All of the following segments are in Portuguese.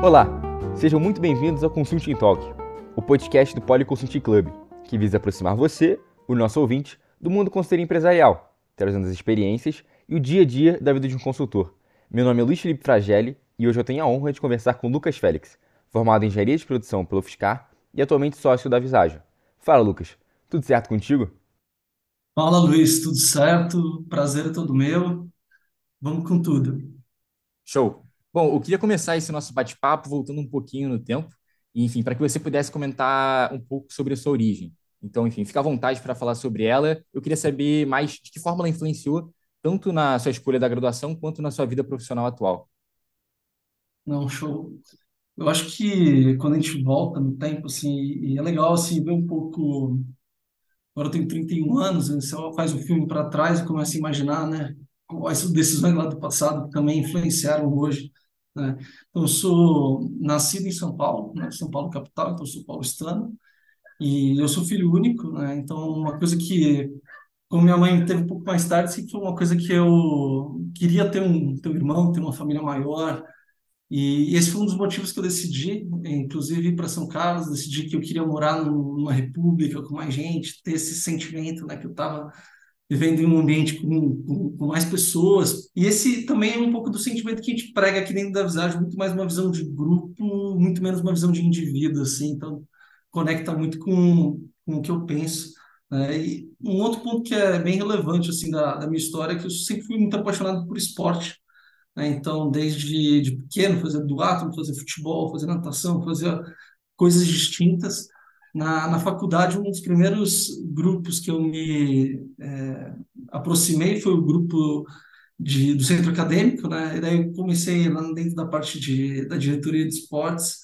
Olá, sejam muito bem-vindos ao Consulting Talk, o podcast do Poli Consulting Club, que visa aproximar você, o nosso ouvinte, do mundo consultoria empresarial, trazendo as experiências e o dia a dia da vida de um consultor. Meu nome é Luiz Felipe Fragelli e hoje eu tenho a honra de conversar com Lucas Félix, formado em engenharia de produção pelo FSCar e atualmente sócio da Visagem. Fala, Lucas, tudo certo contigo? Fala, Luiz, tudo certo? Prazer é todo meu. Vamos com tudo. Show. Bom, eu queria começar esse nosso bate-papo voltando um pouquinho no tempo, e, enfim, para que você pudesse comentar um pouco sobre a sua origem. Então, enfim, fica à vontade para falar sobre ela. Eu queria saber mais de que forma ela influenciou tanto na sua escolha da graduação quanto na sua vida profissional atual. Não, show. Eu acho que quando a gente volta no tempo, assim, e é legal, assim, ver um pouco... Agora eu tenho 31 anos, né? você faz um filme para trás e começa a imaginar, né? Quais decisões lá do passado também influenciaram hoje. Né? Então, eu sou nascido em São Paulo, né? São Paulo capital, então sou paulistano, e eu sou filho único, né? Então, uma coisa que, como minha mãe teve um pouco mais tarde, sempre foi uma coisa que eu queria ter um, ter um irmão, ter uma família maior, e esse foi um dos motivos que eu decidi, inclusive ir para São Carlos, decidi que eu queria morar numa república com mais gente, ter esse sentimento, né, que eu estava vivendo em um ambiente com, com, com, mais pessoas. E esse também é um pouco do sentimento que a gente prega aqui dentro da visagem, muito mais uma visão de grupo, muito menos uma visão de indivíduo, assim. Então, conecta muito com, com o que eu penso. Né? E um outro ponto que é bem relevante, assim, da, da minha história é que eu sempre fui muito apaixonado por esporte. Né? Então, desde de pequeno, fazia duatlon, fazia futebol, fazia natação, fazia coisas distintas na, na faculdade, um dos primeiros grupos que eu me é, aproximei foi o grupo de, do centro acadêmico, né? E daí eu comecei lá dentro da parte de, da diretoria de esportes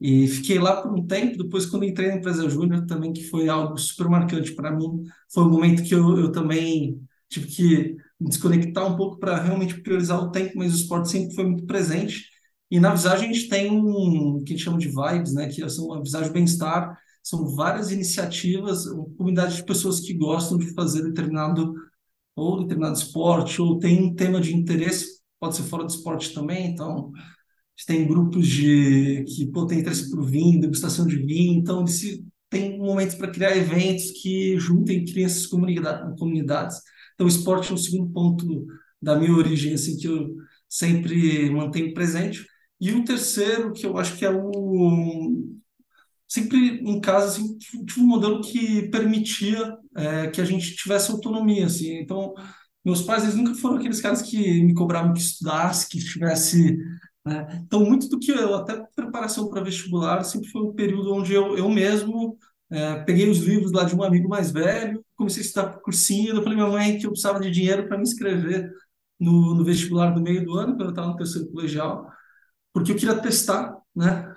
e fiquei lá por um tempo. Depois, quando entrei na empresa júnior, também que foi algo super marcante para mim, foi um momento que eu, eu também tive que me desconectar um pouco para realmente priorizar o tempo, mas o esporte sempre foi muito presente. E na Visagem a gente tem um que a gente chama de vibes, né? Que são a Visagem Bem-Estar. São várias iniciativas, uma comunidade de pessoas que gostam de fazer determinado ou determinado esporte, ou tem um tema de interesse, pode ser fora do esporte também. Então, a gente tem grupos de que pô, tem interesse por vinho, degustação de vinho. Então, tem momentos para criar eventos que juntem crianças comunidades. Então, o esporte é um segundo ponto da minha origem, assim, que eu sempre mantenho presente. E o terceiro, que eu acho que é o. Sempre em casa, assim, tive um modelo que permitia é, que a gente tivesse autonomia, assim. Então, meus pais, eles nunca foram aqueles caras que me cobravam que estudasse, que estivesse... Né? Então, muito do que eu, até preparação para vestibular, sempre foi um período onde eu, eu mesmo é, peguei os livros lá de um amigo mais velho, comecei a estudar por cursinho, eu falei minha mãe que eu precisava de dinheiro para me inscrever no, no vestibular do meio do ano, quando eu estava no terceiro colegial porque eu queria testar, né?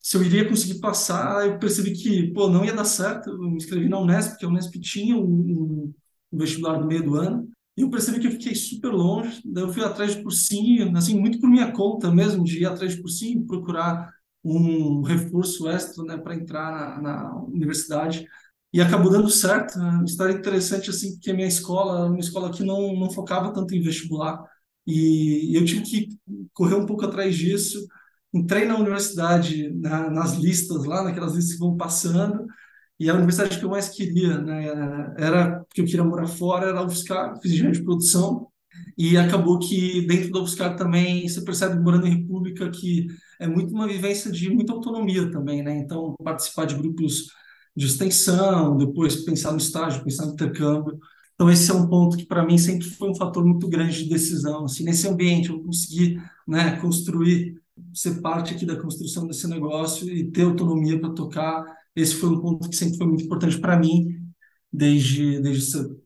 Se eu iria conseguir passar, eu percebi que, pô, não ia dar certo. Eu me inscrevi na Unesp, porque a Unesp tinha um, um vestibular no meio do ano. E eu percebi que eu fiquei super longe. Daí eu fui atrás de cursinho, assim, muito por minha conta mesmo, de ir atrás de cursinho, procurar um reforço extra, né, para entrar na, na, universidade. E acabou dando certo. Né? História interessante, assim, porque a minha escola, uma escola que não, não focava tanto em vestibular. E eu tive que correr um pouco atrás disso. Entrei na universidade, na, nas listas lá, naquelas listas que vão passando, e a universidade que eu mais queria, né, era porque eu queria morar fora, era a UFSCar, fiz engenharia de produção, e acabou que dentro da UFSCar também você percebe, morando em república, que é muito uma vivência de muita autonomia também, né? Então, participar de grupos de extensão, depois pensar no estágio, pensar no intercâmbio, então, esse é um ponto que, para mim, sempre foi um fator muito grande de decisão. Assim, nesse ambiente, eu consegui né, construir, ser parte aqui da construção desse negócio e ter autonomia para tocar. Esse foi um ponto que sempre foi muito importante para mim, desde, desde cedo.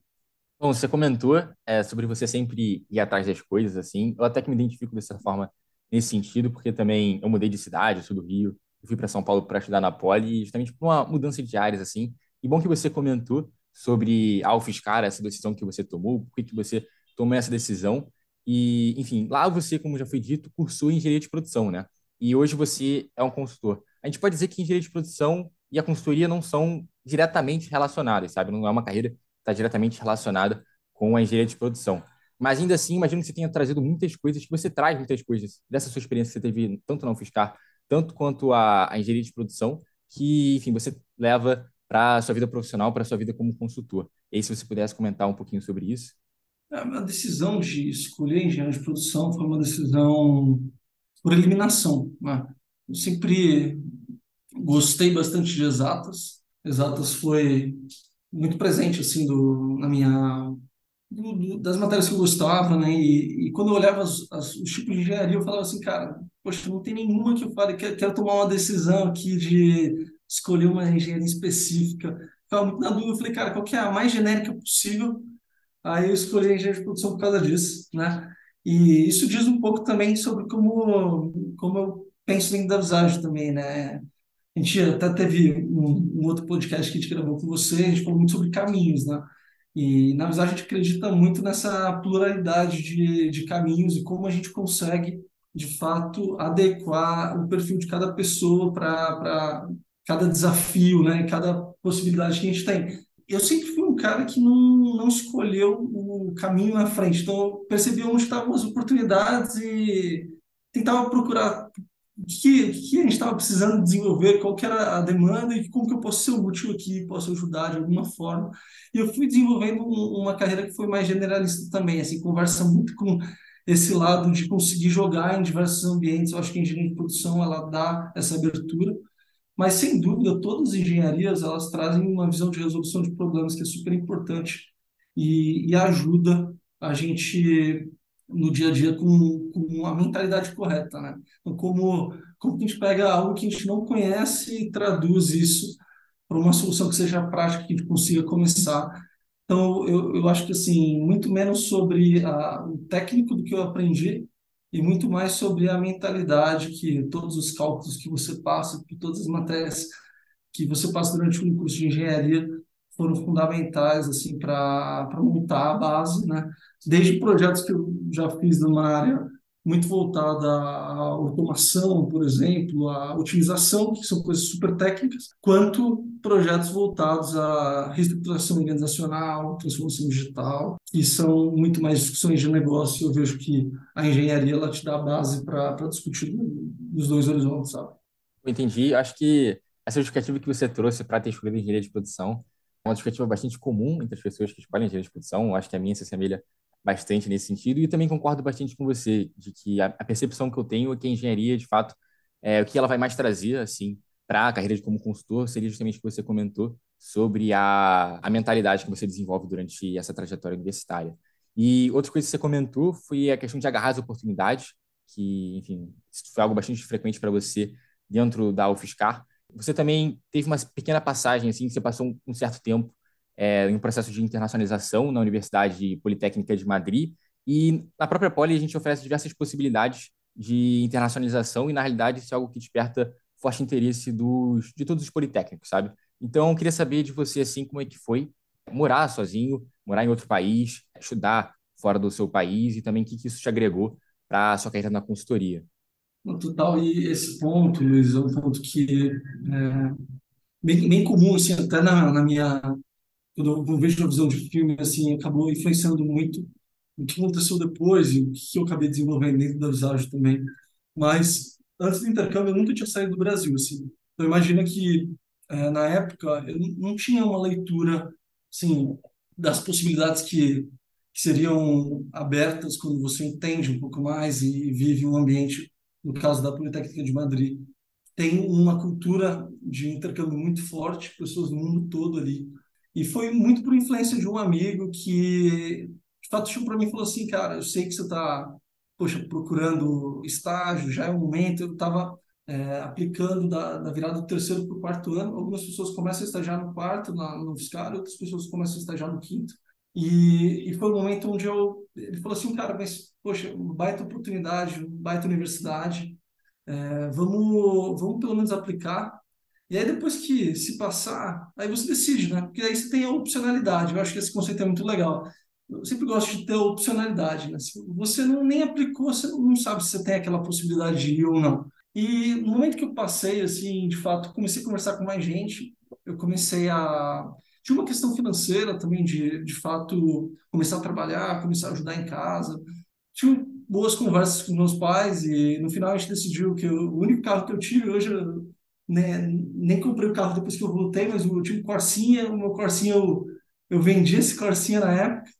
Bom, você comentou é, sobre você sempre ir atrás das coisas, assim. Eu até que me identifico dessa forma, nesse sentido, porque também eu mudei de cidade, eu sou do Rio, eu fui para São Paulo para estudar na Poli, justamente por uma mudança de áreas, assim. E bom que você comentou sobre a UFSCar, essa decisão que você tomou, por que você tomou essa decisão. E, enfim, lá você, como já foi dito, cursou engenharia de produção, né? E hoje você é um consultor. A gente pode dizer que engenharia de produção e a consultoria não são diretamente relacionadas, sabe? Não é uma carreira que está diretamente relacionada com a engenharia de produção. Mas ainda assim, imagino que você tenha trazido muitas coisas, que você traz muitas coisas dessa sua experiência que você teve tanto na UFSCar, tanto quanto a, a engenharia de produção, que, enfim, você leva para a sua vida profissional, para a sua vida como consultor. E aí, se você pudesse comentar um pouquinho sobre isso. É, a decisão de escolher engenharia de produção foi uma decisão por eliminação. Né? Eu sempre gostei bastante de exatas. Exatas foi muito presente assim do, na minha do, do, das matérias que eu gostava, né? E, e quando eu olhava as, as, os tipos de engenharia, eu falava assim, cara, poxa, não tem nenhuma que eu fale, quero, quero tomar uma decisão aqui de escolher uma engenharia específica. Ficava muito na dúvida, eu falei, cara, qual que é a mais genérica possível? Aí eu escolhi a engenharia de produção por causa disso, né? E isso diz um pouco também sobre como, como eu penso em da visagem também, né? A gente até teve um, um, outro podcast que a gente gravou com você, a gente falou muito sobre caminhos, né? E, na verdade, a gente acredita muito nessa pluralidade de, de caminhos e como a gente consegue, de fato, adequar o perfil de cada pessoa para cada desafio, né? Cada possibilidade que a gente tem. Eu sempre fui um cara que não, não escolheu o caminho na frente, então eu percebi onde estavam as oportunidades e tentava procurar o que, que a gente estava precisando desenvolver, qual que era a demanda e como que eu posso ser útil aqui, posso ajudar de alguma forma. E eu fui desenvolvendo uma carreira que foi mais generalista também, assim, conversa muito com esse lado de conseguir jogar em diversos ambientes. Eu acho que a engenharia de produção ela dá essa abertura, mas sem dúvida todas as engenharias elas trazem uma visão de resolução de problemas que é super importante e, e ajuda a gente no dia a dia com, com a mentalidade correta, né? Então, como, como que a gente pega algo que a gente não conhece e traduz isso para uma solução que seja prática, que a gente consiga começar. Então, eu, eu acho que, assim, muito menos sobre a, o técnico do que eu aprendi e muito mais sobre a mentalidade que todos os cálculos que você passa, que todas as matérias que você passa durante um curso de engenharia foram fundamentais assim para montar a base, né? Desde projetos que eu já fiz numa área muito voltada à automação, por exemplo, à otimização, que são coisas super técnicas, quanto projetos voltados à reestruturação organizacional, transformação digital, que são muito mais discussões de negócio. Eu vejo que a engenharia ela te dá a base para discutir nos dois horizontes, sabe? Eu entendi. Acho que essa justificativa que você trouxe para ter escolhido engenharia de produção é uma justificativa bastante comum entre as pessoas que escolhem engenharia de produção. Acho que a minha se assemelha bastante nesse sentido e também concordo bastante com você de que a, a percepção que eu tenho é que a engenharia, de fato, é, o que ela vai mais trazer, assim, para a carreira de como consultor seria justamente o que você comentou sobre a, a mentalidade que você desenvolve durante essa trajetória universitária. E outra coisa que você comentou foi a questão de agarrar as oportunidades, que, enfim, foi algo bastante frequente para você dentro da UFSCar. Você também teve uma pequena passagem, assim, você passou um, um certo tempo é, em um processo de internacionalização na Universidade Politécnica de Madrid. E na própria Poli a gente oferece diversas possibilidades de internacionalização e, na realidade, isso é algo que desperta forte interesse dos, de todos os politécnicos, sabe? Então, eu queria saber de você, assim, como é que foi morar sozinho, morar em outro país, estudar fora do seu país e também o que, que isso te agregou para a sua carreira na consultoria. No total, e esse ponto, Luiz, é um ponto que é bem, bem comum, assim, até na, na minha eu vejo a visão de filme, assim, acabou influenciando muito o que aconteceu depois e o que eu acabei desenvolvendo dentro da visagem também. Mas antes do intercâmbio, eu nunca tinha saído do Brasil, assim. Então, imagina que é, na época eu não tinha uma leitura, assim, das possibilidades que, que seriam abertas quando você entende um pouco mais e vive um ambiente, no caso da Politécnica de Madrid, tem uma cultura de intercâmbio muito forte, pessoas do mundo todo ali e foi muito por influência de um amigo que, de fato, chegou para mim e falou assim, cara, eu sei que você está, poxa, procurando estágio, já é o momento. Eu estava é, aplicando da, da virada do terceiro para o quarto ano. Algumas pessoas começam a estagiar no quarto, na, no fiscal, outras pessoas começam a estagiar no quinto. E, e foi o momento onde eu... Ele falou assim, cara, mas, poxa, baita oportunidade, baita universidade, é, vamos, vamos pelo menos aplicar e aí, depois que se passar, aí você decide, né? Porque aí você tem a opcionalidade. Eu acho que esse conceito é muito legal. Eu sempre gosto de ter opcionalidade, né? Se você não nem aplicou, você não sabe se você tem aquela possibilidade de ir ou não. E no momento que eu passei, assim, de fato, comecei a conversar com mais gente, eu comecei a Tinha uma questão financeira também, de, de fato, começar a trabalhar, começar a ajudar em casa. Tinha boas conversas com meus pais e no final a gente decidiu que eu, o único carro que eu tive hoje, né, nem comprei o carro depois que eu voltei, mas eu tive um Corsinha, o meu Corsinha eu, eu vendi esse Corsinha na época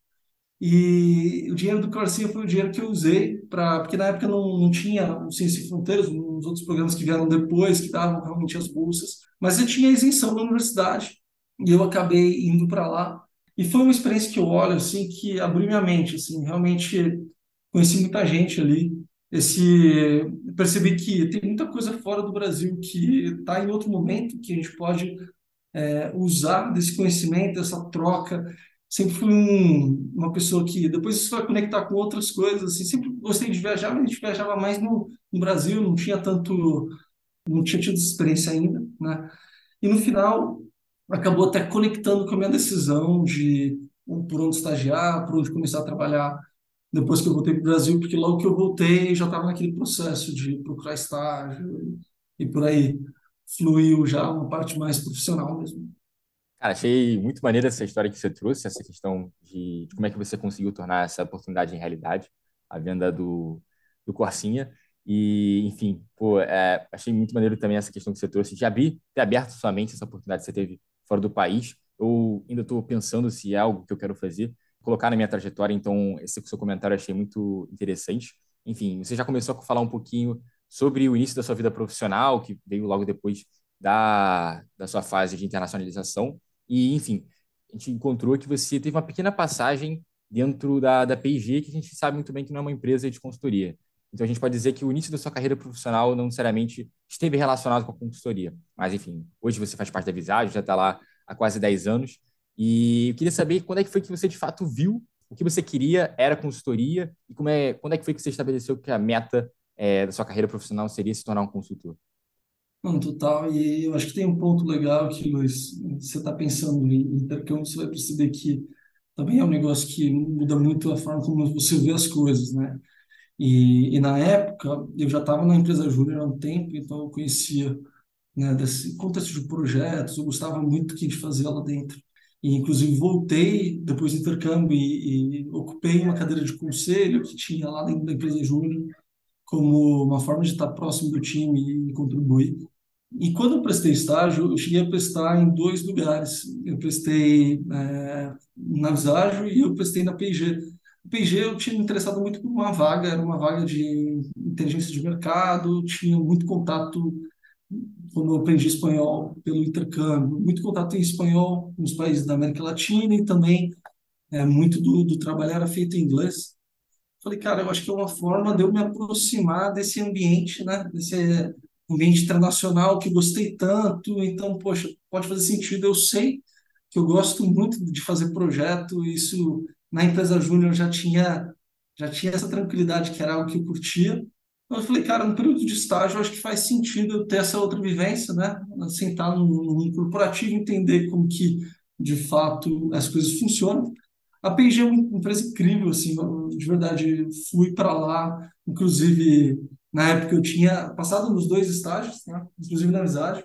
e o dinheiro do Corsinha foi o dinheiro que eu usei para porque na época não, não tinha o Ciência e Fronteiras, uns outros programas que vieram depois que davam realmente as bolsas, mas eu tinha isenção da universidade e eu acabei indo para lá. E foi uma experiência que eu olho assim que abriu minha mente, assim, realmente conheci muita gente ali. Esse percebi que tem muita coisa fora do Brasil que está em outro momento que a gente pode é, usar desse conhecimento, dessa troca. Sempre fui um, uma pessoa que depois isso vai conectar com outras coisas. Assim, sempre gostei de viajar, mas a gente viajava mais no, no Brasil, não tinha tanto, não tinha tido experiência ainda, né? E no final acabou até conectando com a minha decisão de por onde estagiar, por onde começar a trabalhar depois que eu voltei para o Brasil, porque logo que eu voltei já estava naquele processo de procurar estágio e, por aí fluiu já uma parte mais profissional mesmo. Cara, achei muito maneira essa história que você trouxe, essa questão de, de como é que você conseguiu tornar essa oportunidade em realidade, a venda do, do Corsinha. E, enfim, pô, é, achei muito maneiro também essa questão que você trouxe de abrir, ter aberto sua mente essa oportunidade que você teve fora do país. Eu ainda estou pensando se é algo que eu quero fazer, colocar na minha trajetória, então esse seu comentário eu achei muito interessante. Enfim, você já começou a falar um pouquinho sobre o início da sua vida profissional, que veio logo depois da, da sua fase de internacionalização. E, enfim, a gente encontrou que você teve uma pequena passagem dentro da, da P&G, que a gente sabe muito bem que não é uma empresa de consultoria. Então, a gente pode dizer que o início da sua carreira profissional não necessariamente esteve relacionado com a consultoria. Mas, enfim, hoje você faz parte da Visagem, já está lá há quase 10 anos. E eu queria saber quando é que foi que você, de fato, viu o que você queria era consultoria e como é, quando é que foi que você estabeleceu que a meta é, da sua carreira profissional seria se tornar um consultor? Não, total. E eu acho que tem um ponto legal que, Luiz, você está pensando em intercâmbio, você vai perceber que também é um negócio que muda muito a forma como você vê as coisas, né? E, e na época, eu já estava na empresa Júnior há um tempo, então eu conhecia né, desse contexto de projetos, eu gostava muito do que a gente fazia lá dentro. E, inclusive, voltei depois do intercâmbio e, e ocupei uma cadeira de conselho que tinha lá dentro da empresa Júnior, como uma forma de estar próximo do time e contribuir. E quando eu prestei estágio, eu cheguei a prestar em dois lugares. Eu prestei é, na Visagio e eu prestei na P&G. O P&G eu tinha me interessado muito por uma vaga, era uma vaga de inteligência de mercado, tinha muito contato, como eu aprendi espanhol pelo intercâmbio, muito contato em espanhol nos países da América Latina e também é, muito do, do trabalho era feito em inglês. Falei, cara, eu acho que é uma forma de eu me aproximar desse ambiente, né? Desse ambiente internacional que gostei tanto. Então, poxa, pode fazer sentido. Eu sei que eu gosto muito de fazer projeto. Isso na empresa Júnior já tinha já tinha essa tranquilidade que era algo que eu curtia. Eu falei, cara, no período de estágio, acho que faz sentido eu ter essa outra vivência, né? Sentar no, no corporativo, entender como que, de fato, as coisas funcionam. A P&G é uma empresa incrível, assim, de verdade, fui para lá, inclusive, na época eu tinha passado nos dois estágios, né? inclusive na amizade,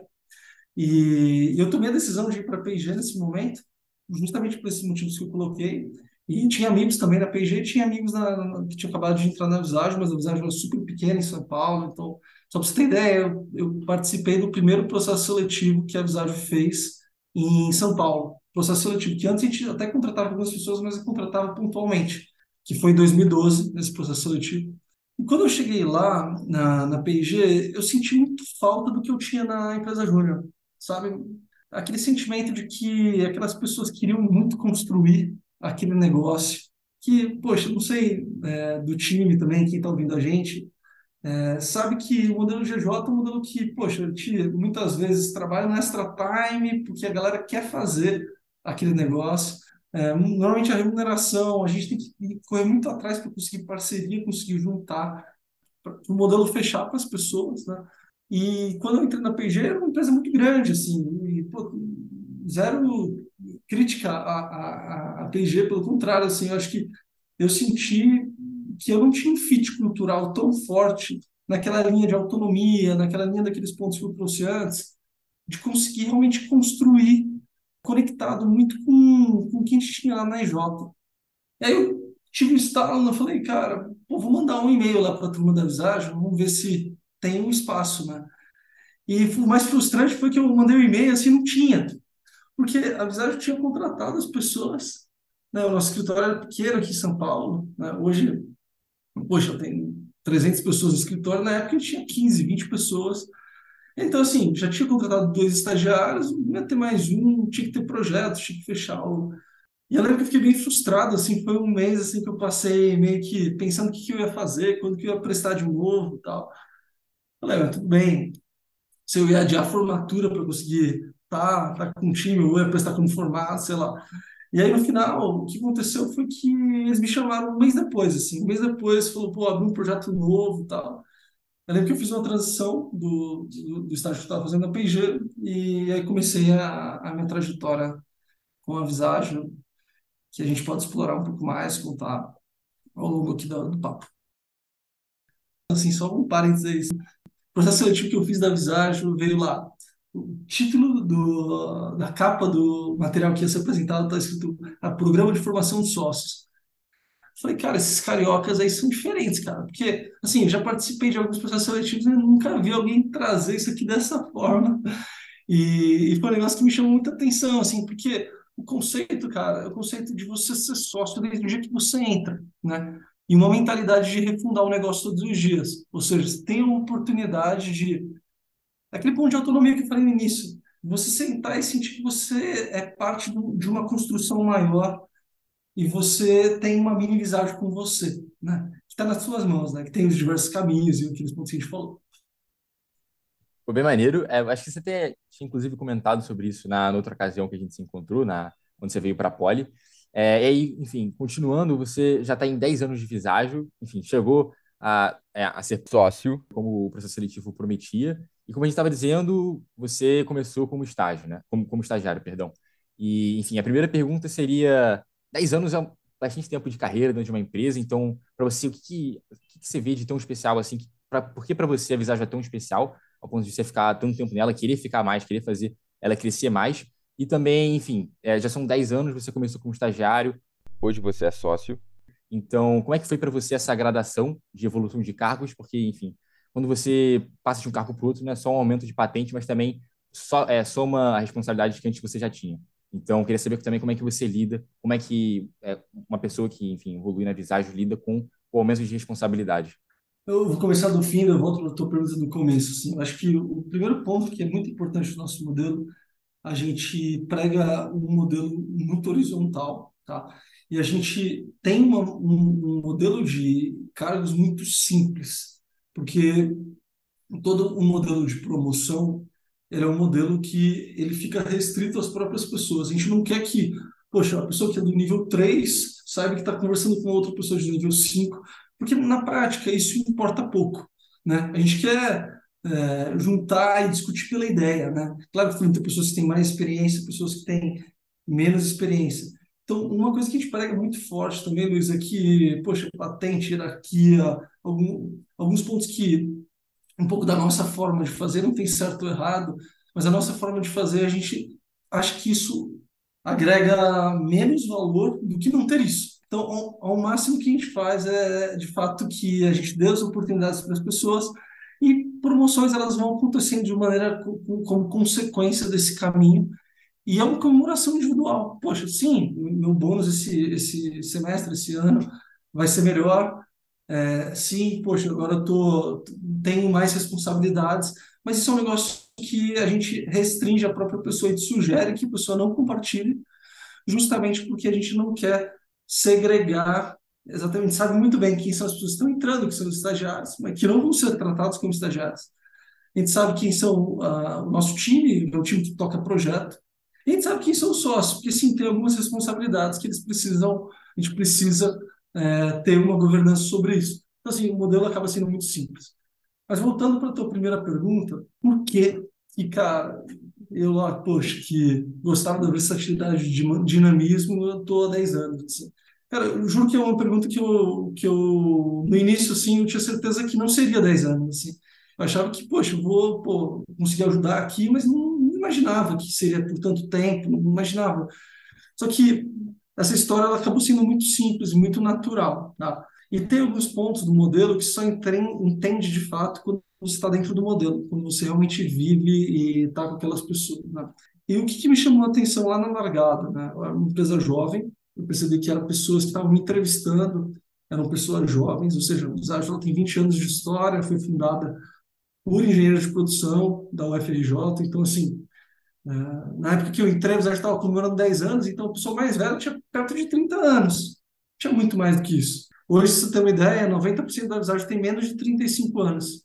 e eu tomei a decisão de ir para a P&G nesse momento, justamente por esses motivos que eu coloquei, e tinha amigos também na P&G, tinha amigos na, que tinham acabado de entrar na Visagem, mas a Visagem era super pequena em São Paulo, então, só para você ter ideia, eu, eu, participei do primeiro processo seletivo que a Visagem fez em São Paulo. Processo seletivo, que antes a gente até contratava algumas pessoas, mas contratava pontualmente, que foi em 2012, esse processo seletivo. E quando eu cheguei lá na, na P&G, eu senti muito falta do que eu tinha na empresa Júnior, sabe? Aquele sentimento de que aquelas pessoas queriam muito construir aquele negócio que, poxa, não sei, é, do time também, quem está ouvindo a gente, é, sabe que o modelo GJ é um modelo que, poxa, a gente muitas vezes trabalha no extra time porque a galera quer fazer aquele negócio. É, normalmente a remuneração, a gente tem que correr muito atrás para conseguir parceria, conseguir juntar, o modelo fechar para as pessoas, né? E quando eu entrei na PG, era uma empresa muito grande, assim, e, pô, zero crítica à, à, à PG, pelo contrário, assim, eu acho que eu senti que eu não tinha um fit cultural tão forte naquela linha de autonomia, naquela linha daqueles pontos que eu trouxe antes, de conseguir realmente construir conectado muito com, com o que a gente tinha lá na EJ. Aí eu tive um estalo, eu falei, cara, pô, vou mandar um e-mail lá para a turma da Visagem, vamos ver se tem um espaço, né? E o mais frustrante foi que eu mandei um e-mail assim, não tinha. Porque a Visagem tinha contratado as pessoas, né? O nosso escritório era pequeno aqui em São Paulo, né? Hoje, poxa, tem 300 pessoas no escritório, na época tinha 15, 20 pessoas. Então, assim, já tinha contratado dois estagiários, ia ter mais um, tinha que ter projeto, tinha que fechar o... E eu lembro que eu fiquei bem frustrado, assim, foi um mês, assim, que eu passei meio que pensando o que, que eu ia fazer, quando que eu ia prestar de novo e tal. Falei, mas tudo bem, se eu ia adiar formatura para conseguir tá, tá com o time, ou ia prestar como formado, sei lá. E aí, no final, o que aconteceu foi que eles me chamaram um mês depois, assim. Um mês depois, falou, pô, abri um projeto novo tal. Eu lembro que eu fiz uma transição do, do, do estágio que eu estava fazendo na P&G e aí comecei a, a minha trajetória com a Visagem, que a gente pode explorar um pouco mais, contar ao longo aqui do, do papo. Assim, só um parênteses aí. O processo seletivo que eu fiz da Visagem veio lá o título do, da capa do material que ia ser apresentado está escrito a Programa de Formação de Sócios. Falei, cara, esses cariocas aí são diferentes, cara. Porque, assim, eu já participei de alguns processos seletivos e nunca vi alguém trazer isso aqui dessa forma. E, e foi um negócio que me chamou muita atenção, assim, porque o conceito, cara, é o conceito de você ser sócio desde o dia que você entra, né? E uma mentalidade de refundar o negócio todos os dias. Ou seja, você tem uma oportunidade de Aquele ponto de autonomia que eu falei no início. Você sentar e sentir que você é parte do, de uma construção maior e você tem uma mini visagem com você, né? Que está nas suas mãos, né? Que tem os diversos caminhos e aqueles pontos que a gente falou. Foi bem maneiro. É, acho que você até tinha, inclusive, comentado sobre isso na, na outra ocasião que a gente se encontrou, na, quando você veio para a Poli. É, e aí, enfim, continuando, você já está em 10 anos de viságio, enfim, chegou a, é, a ser sócio, como o processo seletivo prometia, e como a gente estava dizendo, você começou como estágio, né? Como, como estagiário, perdão. E, enfim, a primeira pergunta seria: 10 anos é bastante tempo de carreira dentro de uma empresa, então, para você, o que, que, o que, que, você vê de tão especial assim? Que, pra, por que para você a Visagem é tão especial, ao ponto de você ficar tanto tempo nela, querer ficar mais, querer fazer ela crescer mais? E também, enfim, é, já são 10 anos, você começou como estagiário, hoje você é sócio. Então, como é que foi para você essa gradação de evolução de cargos? Porque, enfim, quando você passa de um cargo para outro, não é só um aumento de patente, mas também só, é, soma a responsabilidade que antes você já tinha. Então, queria saber também como é que você lida, como é que é, uma pessoa que, enfim, evolui na visagem lida com o aumento de responsabilidade. Eu vou começar do fim, eu volto para a tua pergunta do começo. Assim. Acho que o primeiro ponto que é muito importante no nosso modelo, a gente prega um modelo muito horizontal, tá? E a gente tem uma, um, um modelo de cargos muito simples, porque todo o modelo de promoção ele é um modelo que ele fica restrito às próprias pessoas. A gente não quer que, poxa, a pessoa que é do nível 3 saiba que está conversando com outra pessoa de nível 5, porque na prática isso importa pouco. Né? A gente quer é, juntar e discutir pela ideia. Né? Claro que tem pessoas que têm mais experiência, pessoas que têm menos experiência. Então, uma coisa que a gente prega muito forte também, Luiz, é que, poxa, patente, hierarquia, algum, alguns pontos que um pouco da nossa forma de fazer não tem certo ou errado, mas a nossa forma de fazer, a gente acha que isso agrega menos valor do que não ter isso. Então, ao, ao máximo que a gente faz é, de fato, que a gente dê as oportunidades para as pessoas e promoções elas vão acontecendo de maneira como consequência desse caminho e é uma comemoração individual. Poxa, sim, meu bônus esse, esse semestre, esse ano, vai ser melhor, é, sim, poxa, agora eu tô, tenho mais responsabilidades, mas isso é um negócio que a gente restringe a própria pessoa e sugere que a pessoa não compartilhe, justamente porque a gente não quer segregar, exatamente, sabe muito bem quem são as pessoas que estão entrando, que são os estagiários, mas que não vão ser tratados como estagiários. A gente sabe quem são uh, o nosso time, o time que toca projeto, a gente sabe quem são os sócios, porque sim, tem algumas responsabilidades que eles precisam, a gente precisa é, ter uma governança sobre isso. Então, assim, o modelo acaba sendo muito simples. Mas voltando para a tua primeira pergunta, por que que, cara, eu lá, poxa, que gostava da versatilidade de dinamismo, eu estou há 10 anos. Assim. Cara, eu juro que é uma pergunta que eu, que eu, no início, assim, eu tinha certeza que não seria 10 anos, assim. Eu achava que, poxa, eu vou pô, conseguir ajudar aqui, mas não imaginava que seria por tanto tempo, não imaginava. Só que essa história ela acabou sendo muito simples, muito natural, tá? E tem alguns pontos do modelo que só entende de fato quando você está dentro do modelo, quando você realmente vive e está com aquelas pessoas. Né? E o que, que, me chamou a atenção lá na largada? Né? Eu era uma empresa jovem, eu percebi que eram pessoas que estavam me entrevistando, eram pessoas jovens, ou seja, o Agile tem 20 anos de história, foi fundada por engenheiros de produção da UFRJ, então assim, é, na época que eu entrei, o Agile estava comemorando 10 anos, então a pessoa mais velha tinha perto de 30 anos, tinha muito mais do que isso. Hoje, se você tem uma ideia, 90% da Visage tem menos de 35 anos.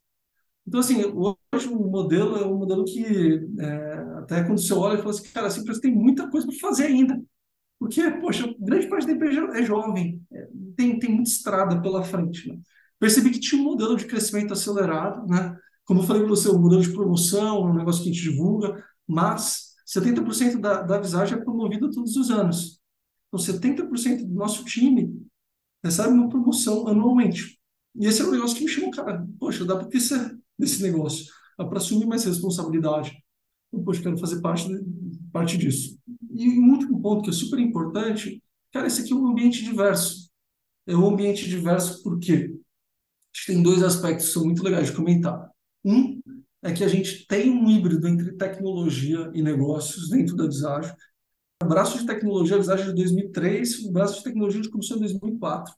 Então, assim, hoje o modelo é um modelo que, é, até quando você olha, fala assim, cara, essa empresa tem muita coisa para fazer ainda. Porque, poxa, grande parte da empresa é jovem, é, tem, tem muita estrada pela frente. Né? Percebi que tinha um modelo de crescimento acelerado, né? Como eu falei para você, o modelo de promoção, um negócio que a gente divulga, mas 70% da, da Visage é promovido todos os anos. Então, 70% do nosso time recebe uma promoção anualmente. E esse é um negócio que me chamou, cara, poxa, dá para crescer desse negócio, dá para assumir mais responsabilidade. Então, poxa, quero fazer parte, de, parte disso. E um último ponto que é super importante, cara, esse aqui é um ambiente diverso. É um ambiente diverso porque tem dois aspectos que são muito legais de comentar. Um é que a gente tem um híbrido entre tecnologia e negócios dentro da Visage, o braço de tecnologia, a visagem de 2003, o braço de tecnologia de começou em 2004.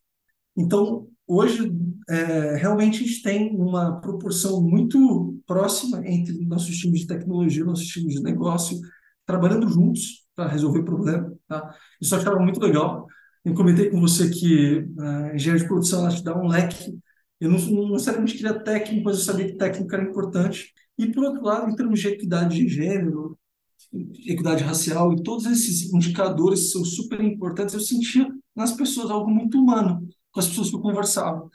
Então, hoje, é, realmente, a gente tem uma proporção muito próxima entre nossos times de tecnologia e nossos times de negócio, trabalhando juntos para resolver problema. Tá? Isso eu achava muito legal. Eu comentei com você que a engenharia de produção ela te dá um leque. Eu não, não necessariamente queria técnico, mas eu sabia que técnico era importante. E, por outro lado, em termos de equidade de gênero, equidade racial e todos esses indicadores são super importantes. Eu sentia nas pessoas algo muito humano, com as pessoas que eu conversava.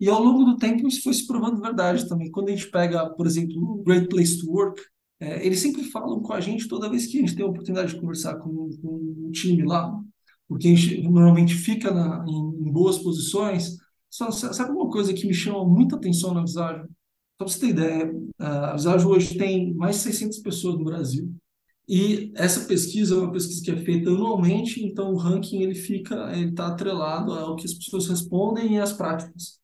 E ao longo do tempo isso foi se provando verdade também. Quando a gente pega, por exemplo, o Great Place to Work, é, eles sempre falam com a gente toda vez que a gente tem a oportunidade de conversar com, com um time lá, porque a gente normalmente fica na, em, em, boas posições. Só, sabe uma coisa que me chama muita atenção na Visage? Para você ter ideia, a Visage hoje tem mais de 600 pessoas no Brasil. E essa pesquisa é uma pesquisa que é feita anualmente, então o ranking ele fica, ele está atrelado ao que as pessoas respondem e às práticas.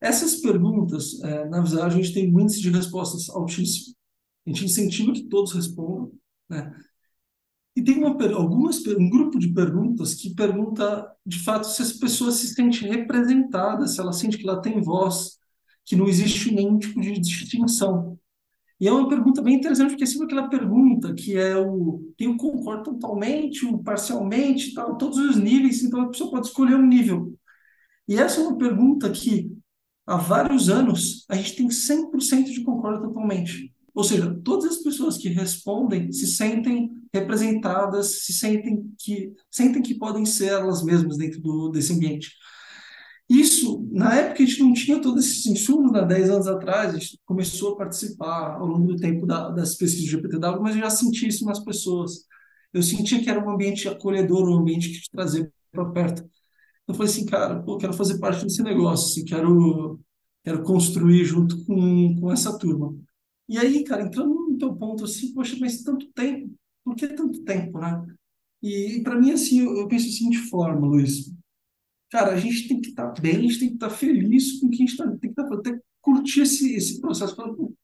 Essas perguntas, é, na Visage, a gente tem um índice de respostas altíssimo. A gente incentiva que todos respondam, né? E tem uma, algumas, um grupo de perguntas que pergunta, de fato, se as pessoas se sentem representadas, se ela sente que ela tem voz, que não existe nenhum tipo de distinção. E é uma pergunta bem interessante, porque é sempre aquela pergunta que é o o concordo totalmente, o parcialmente, tal, todos os níveis, então a pessoa pode escolher um nível. E essa é uma pergunta que há vários anos a gente tem 100% de concordo totalmente. Ou seja, todas as pessoas que respondem se sentem representadas, se sentem que sentem que podem ser elas mesmas dentro do, desse ambiente. Isso, na época, a gente não tinha todos esses insumos, né? 10 anos atrás, a gente começou a participar ao longo do tempo da, das pesquisas de GPTW, mas eu já senti isso nas pessoas. Eu sentia que era um ambiente acolhedor, um ambiente que te trazia para perto. Eu falei assim, cara, pô, quero fazer parte desse negócio, assim, quero, quero construir junto com, com essa turma. E aí, cara, entrando no teu ponto, assim, poxa, mas tanto tempo, por que tanto tempo, né? E, e para mim, assim, eu, eu penso da seguinte forma, Luiz, cara, a gente tem que estar tá bem, a gente tem que estar tá feliz com o que a gente está, tem que estar, tá, curtir esse, esse processo, falar, pô,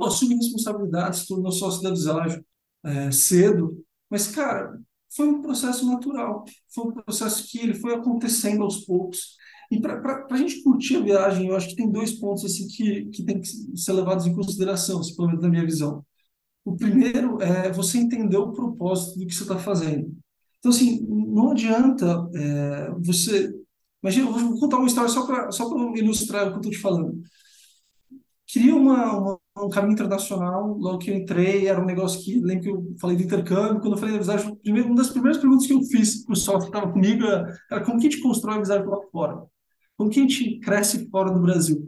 assumir responsabilidades, tornou sócio da Visagem é, cedo, mas, cara, foi um processo natural, foi um processo que ele foi acontecendo aos poucos, e para a gente curtir a viagem, eu acho que tem dois pontos assim que, que tem que ser levados em consideração, assim, pelo menos na minha visão. O primeiro é você entender o propósito do que você está fazendo. Então, assim, não adianta é, você Imagina, eu vou contar uma história só para só ilustrar o que eu estou te falando. Queria uma, uma, um caminho internacional, logo que eu entrei, era um negócio que, lembro que eu falei de intercâmbio, quando eu falei da visagem, uma das primeiras perguntas que eu fiz para o software que estava comigo era como que a gente constrói a visagem lá fora? Como que a gente cresce fora do Brasil?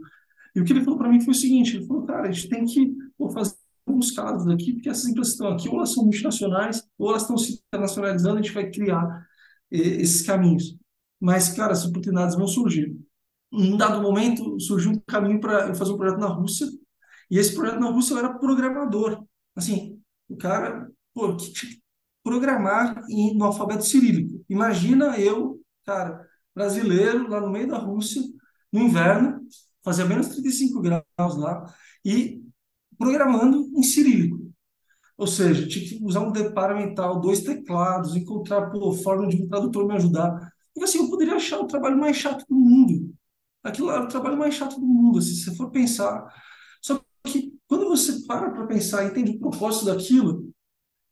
E o que ele falou para mim foi o seguinte, ele falou, cara, a gente tem que pô, fazer alguns casos aqui, porque essas empresas estão aqui, ou elas são multinacionais, ou elas estão se internacionalizando, a gente vai criar esses caminhos. Mas, cara, as oportunidades vão surgir. Em um dado momento, surgiu um caminho para eu fazer um projeto na Rússia. E esse projeto na Rússia eu era programador. Assim, O cara, pô, que programar em, no alfabeto cirílico. Imagina eu, cara, brasileiro, lá no meio da Rússia, no inverno, fazia menos 35 graus lá, e programando em cirílico. Ou seja, tinha que usar um deparo mental, dois teclados, encontrar pô, forma de um tradutor me ajudar. E assim, eu poderia achar o trabalho mais chato do mundo. Aquilo era o trabalho mais chato do mundo, assim, se você for pensar. Só que quando você para para pensar e entende o propósito daquilo,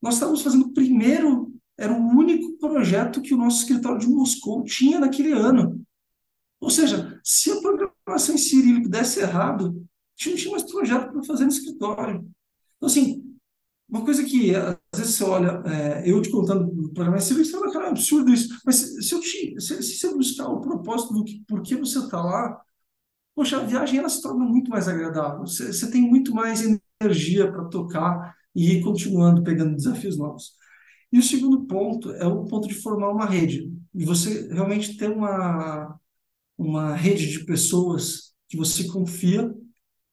nós estávamos fazendo o primeiro, era o único projeto que o nosso escritório de Moscou tinha naquele ano. Ou seja, se a programação em cirílico desse errado, gente não tinha mais projeto para fazer no escritório. Então, assim, uma coisa que às vezes você olha, é, eu te contando do programa em cirílico, você fala, cara, é absurdo isso. Mas se, eu te, se, se você buscar o propósito do que, por que você está lá, poxa, a viagem ela se torna muito mais agradável. Você, você tem muito mais energia para tocar e ir continuando pegando desafios novos. E o segundo ponto é o ponto de formar uma rede. E você realmente ter uma, uma rede de pessoas que você confia,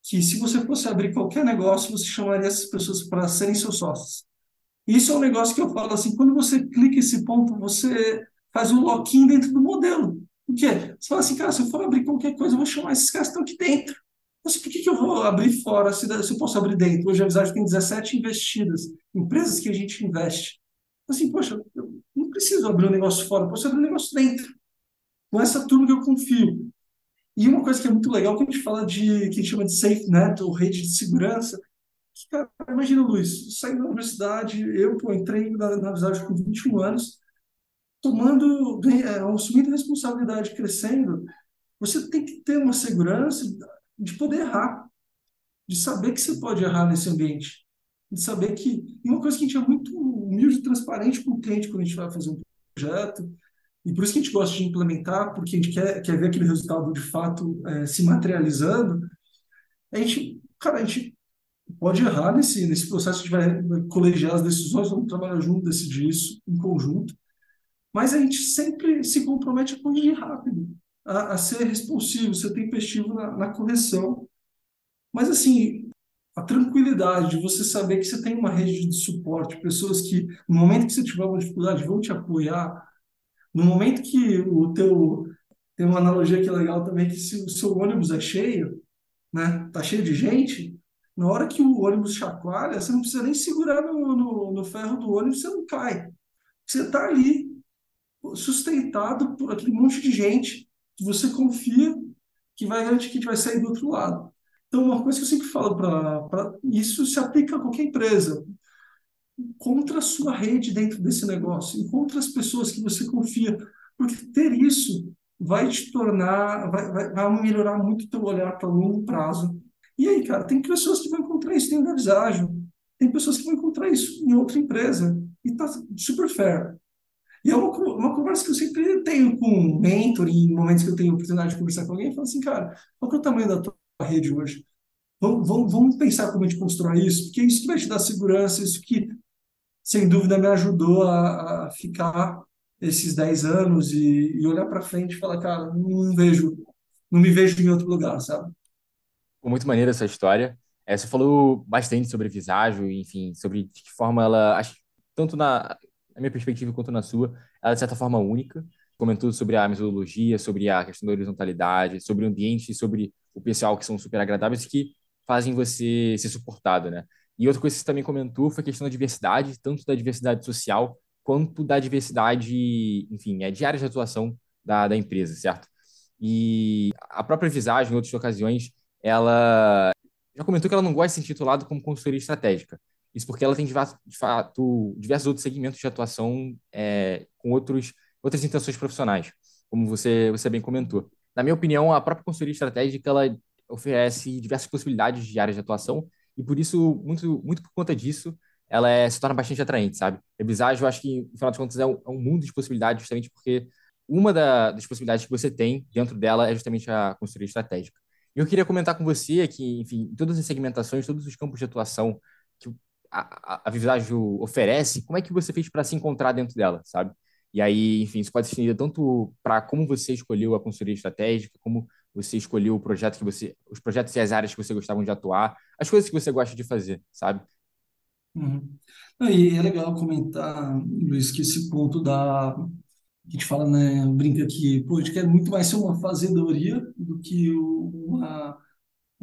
que se você fosse abrir qualquer negócio, você chamaria essas pessoas para serem seus sócios. Isso é um negócio que eu falo assim, quando você clica esse ponto, você faz um lock-in dentro do modelo. Por quê? Você fala assim, cara, se eu for abrir qualquer coisa, eu vou chamar esses caras que estão aqui dentro. Mas por que, que eu vou abrir fora se, eu posso abrir dentro? Hoje a Visage tem 17 investidas, empresas que a gente investe. Assim, poxa, eu não preciso abrir um negócio fora, posso abrir um negócio dentro. Com essa turma que eu confio. E uma coisa que é muito legal, que a gente fala de, que a gente chama de safe net, ou rede de segurança, que, cara, imagina, Luiz, saindo da universidade, eu pô, entrei na, Visage com 21 anos, tomando, é, assumindo responsabilidade, crescendo, você tem que ter uma segurança de poder errar, de saber que você pode errar nesse ambiente, de saber que. E uma coisa que a gente é muito humilde e transparente com o cliente quando a gente vai fazer um projeto, e por isso que a gente gosta de implementar, porque a gente quer, quer ver aquele resultado de fato é, se materializando. A gente, cara, a gente pode errar nesse, nesse processo, a gente vai colegiar as decisões, vamos trabalhar junto, decidir isso em conjunto, mas a gente sempre se compromete a corrigir rápido a, a ser responsivo, ser tempestivo na, na correção. Mas, assim, a tranquilidade de você saber que você tem uma rede de suporte, pessoas que, no momento que você tiver uma dificuldade, vão te apoiar. No momento que o teu... Tem uma analogia que é legal também, que se o seu ônibus é cheio, né, tá cheio de gente, na hora que o ônibus chacoalha, você não precisa nem segurar no, no, no ferro do ônibus, você não cai. Você está ali, sustentado por aquele monte de gente que você confia que vai que a gente vai sair do outro lado. Então, uma coisa que eu sempre falo para isso se aplica a qualquer empresa. Encontra a sua rede dentro desse negócio, encontra as pessoas que você confia, porque ter isso vai te tornar, vai, vai, vai melhorar muito o teu olhar para longo prazo. E aí, cara, tem pessoas que vão encontrar isso dentro da Visagem, tem pessoas que vão encontrar isso em outra empresa, e tá super fair. E é uma, uma conversa que eu sempre tenho com um mentor, em momentos que eu tenho oportunidade de conversar com alguém, e falo assim, cara, qual é o tamanho da tua rede hoje? Vamos, vamos, vamos pensar como a gente constrói isso, porque isso que vai te dar segurança, isso que, sem dúvida, me ajudou a, a ficar esses 10 anos e, e olhar para frente e falar, cara, não vejo, não me vejo em outro lugar, sabe? Muito maneira essa história. É, você falou bastante sobre Visagio, enfim, sobre de que forma ela, acho, tanto na na minha perspectiva quanto na sua, ela é de certa forma única. Comentou sobre a metodologia, sobre a questão da horizontalidade, sobre o ambiente, sobre o pessoal que são super agradáveis que fazem você ser suportado, né? E outra coisa que você também comentou foi a questão da diversidade, tanto da diversidade social quanto da diversidade, enfim, é, de áreas de atuação da, da empresa, certo? E a própria Visagem, em outras ocasiões, ela já comentou que ela não gosta de ser intitulada como consultoria estratégica. Isso porque ela tem, de fato, diversos outros segmentos de atuação é, com outros, outras intenções profissionais, como você, você bem comentou. Na minha opinião, a própria consultoria estratégica ela oferece diversas possibilidades de áreas de atuação e, por isso, muito, muito por conta disso, ela é, se torna bastante atraente, sabe? A Visage, eu acho que, no final de contas, é um, é um mundo de possibilidades, justamente porque uma da, das possibilidades que você tem dentro dela é justamente a consultoria estratégica. E eu queria comentar com você que, enfim, todas as segmentações, todos os campos de atuação que a, a Visagio oferece, como é que você fez para se encontrar dentro dela, sabe? E aí, enfim, isso pode ser estender tanto para como você escolheu a consultoria estratégica, como você escolheu o projeto que você, os projetos e as áreas que você gostavam de atuar, as coisas que você gosta de fazer, sabe? Uhum. E é legal comentar, Luiz, que esse ponto da. A gente fala, né? Brinca que, pô, a gente quer muito mais ser uma fazedoria do que uma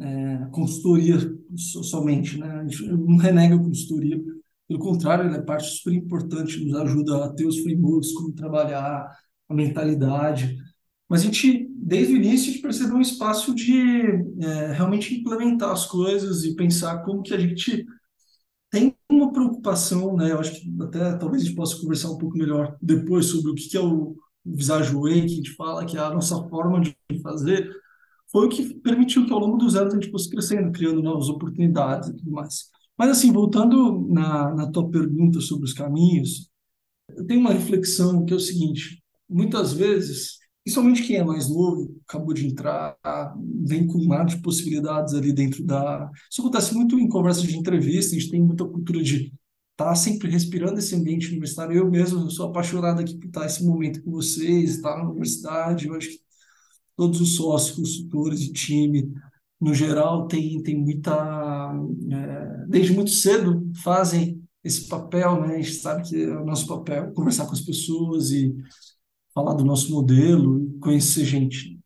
é, consultoria so- somente, né? A gente não renega a consultoria, pelo contrário, ela é parte super importante, nos ajuda a ter os frameworks, como trabalhar, a mentalidade. Mas a gente, desde o início, a gente percebeu um espaço de é, realmente implementar as coisas e pensar como que a gente tem uma preocupação, né? Eu acho que até talvez a gente possa conversar um pouco melhor depois sobre o que é o Visage Way, que a gente fala que é a nossa forma de fazer, foi o que permitiu que ao longo dos anos a gente fosse crescendo, criando novas oportunidades e tudo mais. Mas assim, voltando na, na tua pergunta sobre os caminhos, eu tenho uma reflexão que é o seguinte: muitas vezes, principalmente quem é mais novo, acabou de entrar, vem com um mar de possibilidades ali dentro da. Isso acontece muito em conversas de entrevista, a gente tem muita cultura de estar sempre respirando esse ambiente universitário. Eu mesmo eu sou apaixonado aqui por estar esse momento com vocês, estar na universidade. Eu acho que todos os sócios, consultores e time, no geral, tem, tem muita. é, desde muito cedo fazem esse papel, né? A gente sabe que é o nosso papel conversar com as pessoas e falar do nosso modelo, e conhecer gente.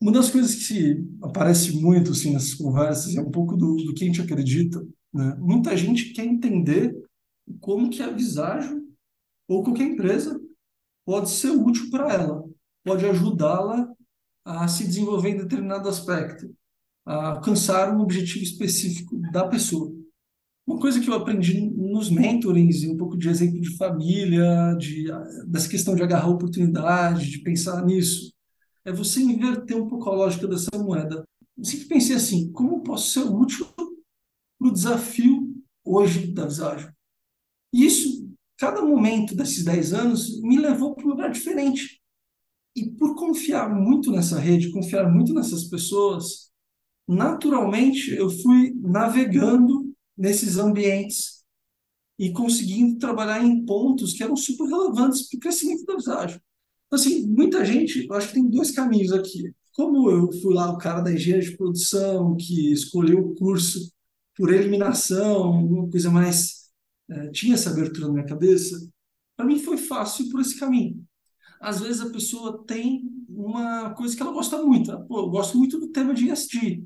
Uma das coisas que aparece muito assim, nessas conversas é um pouco do, do que a gente acredita, né? Muita gente quer entender como que a Visagem ou qualquer empresa pode ser útil para ela, pode ajudá-la a se desenvolver em determinado aspecto, a alcançar um objetivo específico da pessoa. Uma coisa que eu aprendi nos mentorings, um pouco de exemplo de família, de, dessa questão de agarrar oportunidade, de pensar nisso, é você inverter um pouco a lógica dessa moeda. Eu sempre pensei assim, como posso ser útil para o desafio hoje da Visagem? E isso, cada momento desses 10 anos, me levou para um lugar diferente. E por confiar muito nessa rede, confiar muito nessas pessoas, naturalmente eu fui navegando nesses ambientes e conseguindo trabalhar em pontos que eram super relevantes para o crescimento da Visagem. Então, assim, muita gente, eu acho que tem dois caminhos aqui. Como eu fui lá o cara da engenharia de produção, que escolheu o curso por eliminação, uma coisa mais. eh, tinha essa abertura na minha cabeça, para mim foi fácil por esse caminho. Às vezes a pessoa tem uma coisa que ela gosta muito. Ela, Pô, eu gosto muito do tema de ESG,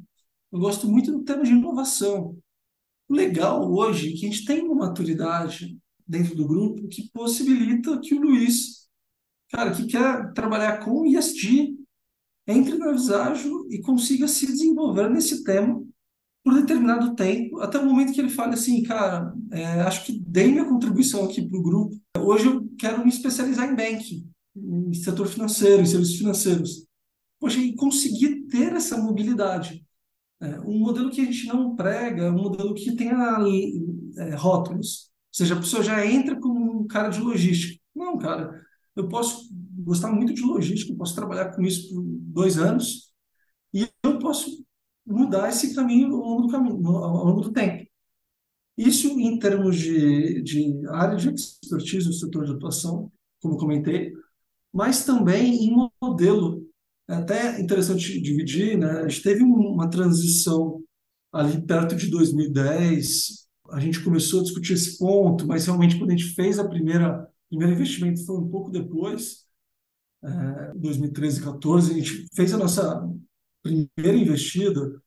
eu gosto muito do tema de inovação. O legal hoje que a gente tem uma maturidade dentro do grupo que possibilita que o Luiz, cara, que quer trabalhar com ESG, entre na Visagio e consiga se desenvolver nesse tema por determinado tempo, até o momento que ele fale assim, cara, é, acho que dei minha contribuição aqui para o grupo. Hoje eu quero me especializar em banking, em setor financeiro, em serviços financeiros. Poxa, e conseguir ter essa mobilidade. É, um modelo que a gente não prega, é um modelo que tenha é, rótulos. Ou seja, a pessoa já entra como um cara de logística. Não, cara, eu posso gostar muito de logística, eu posso trabalhar com isso por dois anos e eu posso mudar esse caminho ao longo do caminho, ao longo do tempo. Isso em termos de, de área de expertise no setor de atuação, como comentei, mas também em modelo. É até interessante dividir, né? A gente teve um- uma transição ali perto de 2010, a gente começou a discutir esse ponto, mas realmente quando a gente fez a primeira primeiro investimento foi um pouco depois, é, 2013, 14, a gente fez a nossa primeira investida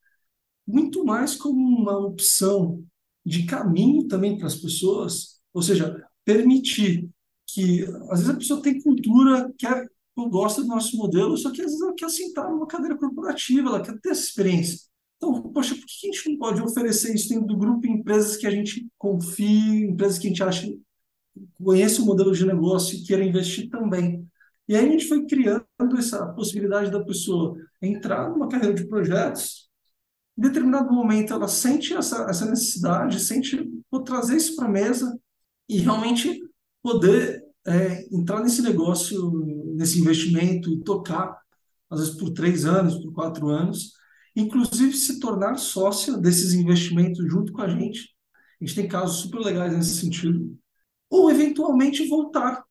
muito mais como uma opção de caminho também para as pessoas, ou seja, permitir que às vezes a pessoa tem cultura, quer, gosta do nosso modelo, só que às vezes ela quer sentar numa cadeira corporativa, ela quer ter essa experiência. Então, poxa, por que a gente não pode oferecer isso dentro do grupo em empresas que a gente confie, empresas que a gente acha conhece o modelo de negócio e queira investir também? E aí a gente foi criando essa possibilidade da pessoa entrar numa carreira de projetos, em determinado momento ela sente essa, essa necessidade, sente vou trazer isso para a mesa e realmente poder é, entrar nesse negócio, nesse investimento e tocar, às vezes por três anos, por quatro anos, inclusive se tornar sócia desses investimentos junto com a gente. A gente tem casos super legais nesse sentido. Ou eventualmente voltar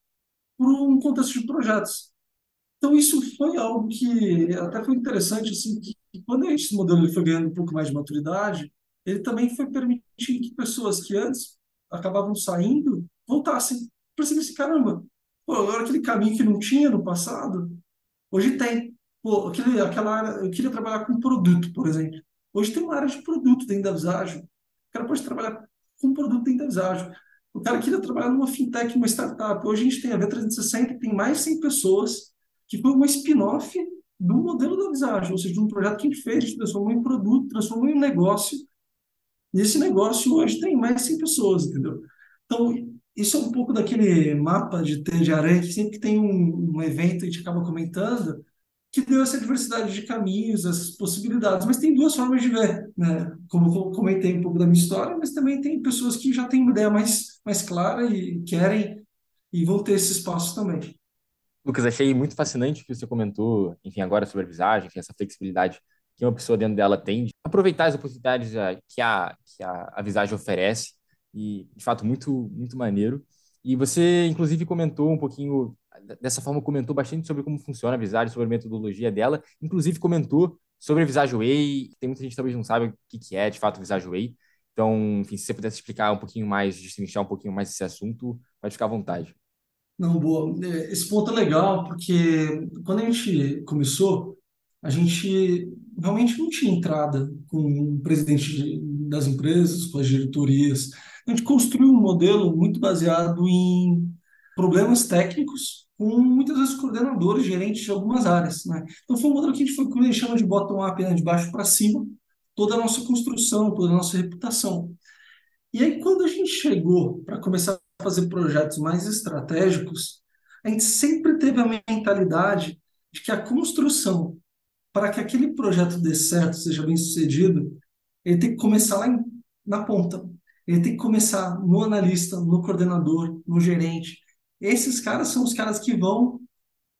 para um contexto de projetos. Então, isso foi algo que até foi interessante, assim, que quando esse modelo foi ganhando um pouco mais de maturidade, ele também foi permitindo que pessoas que antes acabavam saindo voltassem. Percebi assim, caramba, pô, agora aquele caminho que não tinha no passado, hoje tem. Pô, aquele, aquela área, eu queria trabalhar com produto, por exemplo. Hoje tem uma área de produto dentro da Visagem. O cara pode trabalhar com produto dentro da Visagem. O cara queria trabalhar numa fintech, uma startup. Hoje a gente tem a V360, tem mais 100 pessoas, que foi uma spin-off do modelo da Visagem, ou seja, de um projeto que a gente fez, transformou em produto, transformou em negócio. E esse negócio hoje tem mais de 100 pessoas, entendeu? Então, isso é um pouco daquele mapa de teia de aranha que sempre que tem um, um evento a gente acaba comentando, que deu essa diversidade de caminhos, essas possibilidades. Mas tem duas formas de ver, né? Como comentei um pouco da minha história, mas também tem pessoas que já têm uma ideia mais, mais clara e querem e vão ter esse espaço também. Lucas, achei muito fascinante o que você comentou, enfim, agora sobre a visagem, enfim, essa flexibilidade que uma pessoa dentro dela tem de aproveitar as oportunidades eh, que a, que a, a visagem oferece e, de fato, muito, muito maneiro. E você, inclusive, comentou um pouquinho, dessa forma, comentou bastante sobre como funciona a visagem, sobre a metodologia dela, inclusive comentou sobre a Visage Way, tem muita gente que talvez não sabe o que, que é, de fato, a Visage Way. Então, enfim, se você pudesse explicar um pouquinho mais, destrinchar um pouquinho mais esse assunto, pode ficar à vontade. Não, boa. É, esse ponto é legal, porque quando a gente começou, a gente realmente não tinha entrada com o presidente das empresas, com as diretorias. A gente construiu um modelo muito baseado em problemas técnicos, com muitas vezes coordenadores, gerentes de algumas áreas. Né? Então foi um modelo que a gente foi, que chama de bottom-up, né? de baixo para cima, toda a nossa construção, toda a nossa reputação. E aí, quando a gente chegou para começar a fazer projetos mais estratégicos, a gente sempre teve a mentalidade de que a construção para que aquele projeto dê certo, seja bem sucedido, ele tem que começar lá em, na ponta. Ele tem que começar no analista, no coordenador, no gerente. Esses caras são os caras que vão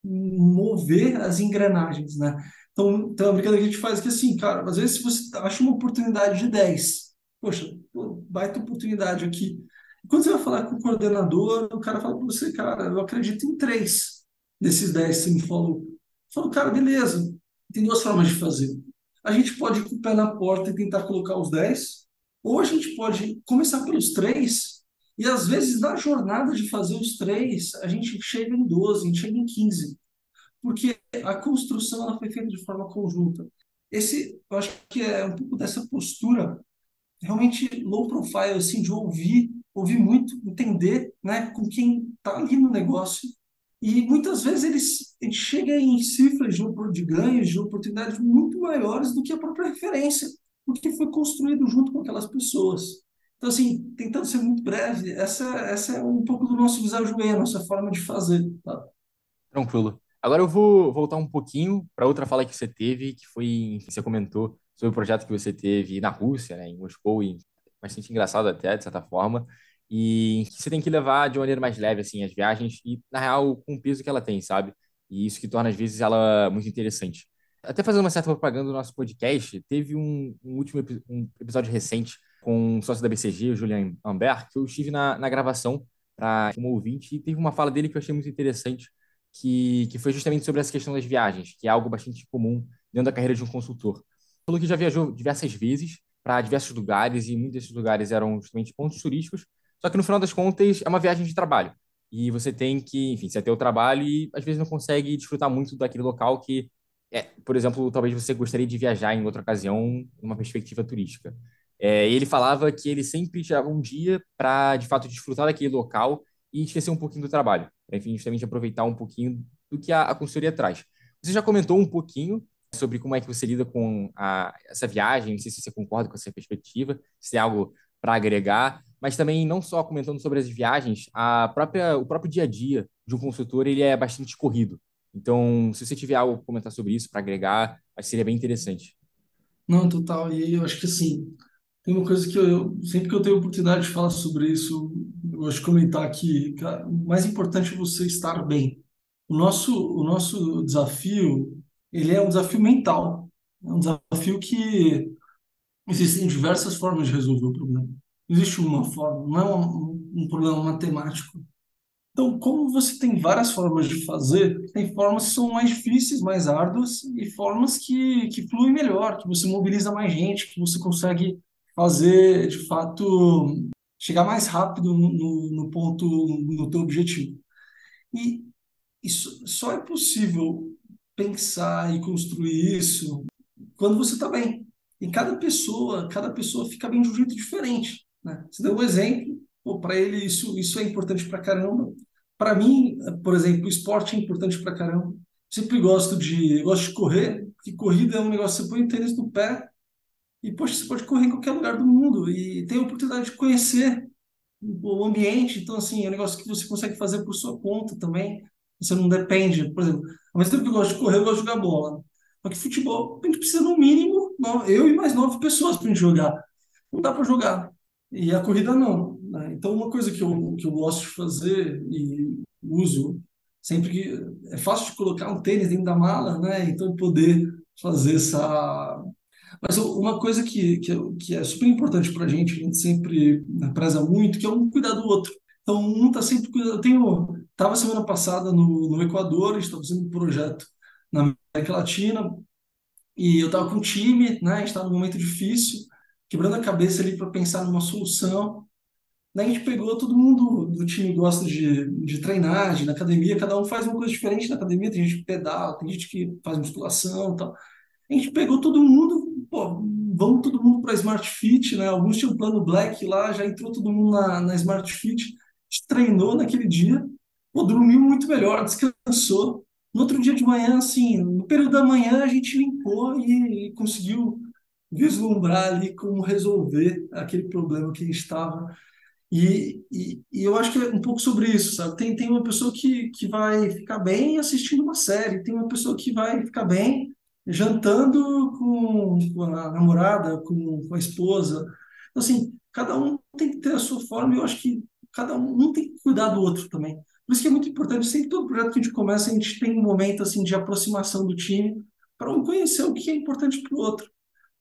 mover as engrenagens, né? Então, então a brincadeira que a gente faz é que assim, cara, às vezes você acha uma oportunidade de 10, poxa, baita oportunidade aqui. Quando você vai falar com o coordenador, o cara fala para você, cara, eu acredito em três desses 10 que você me falou. Falo, cara, beleza, tem duas formas de fazer. A gente pode ir com o pé na porta e tentar colocar os 10, ou a gente pode começar pelos três, e às vezes na jornada de fazer os três, a gente chega em 12, a gente chega em 15. Porque a construção ela foi feita de forma conjunta. Esse, eu acho que é um pouco dessa postura realmente low profile, assim, de ouvir, ouvir muito, entender né, com quem está ali no negócio e muitas vezes eles, ele chega em cifras de, de ganhos, de oportunidades muito maiores do que a própria referência, porque foi construído junto com aquelas pessoas. Então, assim, tentando ser muito breve, essa, essa é um pouco do nosso visajuê, a nossa forma de fazer. Tá? Tranquilo. Agora eu vou voltar um pouquinho para outra fala que você teve, que foi, você comentou sobre o projeto que você teve na Rússia, né, em Moscou, e bastante engraçado até, de certa forma e você tem que levar de maneira mais leve assim as viagens e na real com o peso que ela tem, sabe? E isso que torna às vezes ela muito interessante. Até fazendo uma certa propaganda do nosso podcast, teve um, um último um episódio recente com o sócio da BCG, o Julian Ambert, que eu estive na, na gravação para ouvinte e teve uma fala dele que eu achei muito interessante, que, que foi justamente sobre essa questão das viagens, que é algo bastante comum dentro da carreira de um consultor. Falou que já viajou diversas vezes para diversos lugares e muitos desses lugares eram justamente pontos turísticos só que no final das contas é uma viagem de trabalho. E você tem que, enfim, você tem o trabalho e às vezes não consegue desfrutar muito daquele local que, é, por exemplo, talvez você gostaria de viajar em outra ocasião, numa perspectiva turística. É, ele falava que ele sempre tirava um dia para, de fato, desfrutar daquele local e esquecer um pouquinho do trabalho. Enfim, justamente aproveitar um pouquinho do que a, a consultoria traz. Você já comentou um pouquinho sobre como é que você lida com a, essa viagem, não sei se você concorda com essa perspectiva, se é algo para agregar, mas também não só comentando sobre as viagens, a própria, o próprio dia a dia de um consultor ele é bastante corrido. Então, se você tiver algo para comentar sobre isso, para agregar, acho que seria bem interessante. Não, total. E eu acho que assim, tem uma coisa que eu, sempre que eu tenho oportunidade de falar sobre isso, eu gosto de comentar que cara, o mais importante é você estar bem. O nosso, o nosso desafio, ele é um desafio mental. É um desafio que Existem diversas formas de resolver o problema. Existe uma forma, não é um, um problema matemático. Então, como você tem várias formas de fazer, tem formas que são mais difíceis, mais árduas, e formas que, que fluem melhor, que você mobiliza mais gente, que você consegue fazer, de fato, chegar mais rápido no, no, ponto, no teu objetivo. E isso só é possível pensar e construir isso quando você está bem. E cada pessoa, cada pessoa fica bem de um jeito diferente. Né? Você deu um exemplo, para ele isso, isso é importante para caramba. Para mim, por exemplo, o esporte é importante para caramba. Sempre gosto de, gosto de correr, porque corrida é um negócio, você põe o tênis no pé e, poxa, você pode correr em qualquer lugar do mundo e tem a oportunidade de conhecer o ambiente. Então, assim, é um negócio que você consegue fazer por sua conta também. Você não depende, por exemplo, ao mesmo tempo que eu gosto de correr, eu gosto de jogar bola. Só que futebol, a gente precisa no mínimo, eu e mais nove pessoas para gente jogar. Não dá para jogar. E a corrida não. Né? Então, uma coisa que eu, que eu gosto de fazer e uso sempre que é fácil de colocar um tênis dentro da mala, né? Então, poder fazer essa. Mas uma coisa que, que, que é super importante para a gente, a gente sempre né, preza muito, que é um cuidar do outro. Então, um está sempre cuidando. Eu tenho. Estava semana passada no, no Equador, estava fazendo um projeto na América Latina, e eu estava com um time, né? A gente estava num momento difícil, quebrando a cabeça ali para pensar numa solução. A gente pegou, todo mundo do time gosta de, de treinar, de na academia, cada um faz uma coisa diferente na academia, tem gente que pedala, tem gente que faz musculação e tal. A gente pegou todo mundo, pô, vamos todo mundo para Smart Fit, né? Alguns tinham plano Black lá, já entrou todo mundo na, na Smart Fit gente treinou naquele dia, pô, dormiu muito melhor, descansou. No outro dia de manhã, assim, no período da manhã, a gente limpou e, e conseguiu vislumbrar ali como resolver aquele problema que estava. E, e, e, eu acho que é um pouco sobre isso, sabe? Tem, tem uma pessoa que, que vai ficar bem assistindo uma série, tem uma pessoa que vai ficar bem jantando com, com a namorada, com, com a esposa. Então, assim, cada um tem que ter a sua forma, e eu acho que cada um, um tem que cuidar do outro também. Por isso que é muito importante, sempre todo projeto que a gente começa, a gente tem um momento assim de aproximação do time para um conhecer o que é importante para o outro.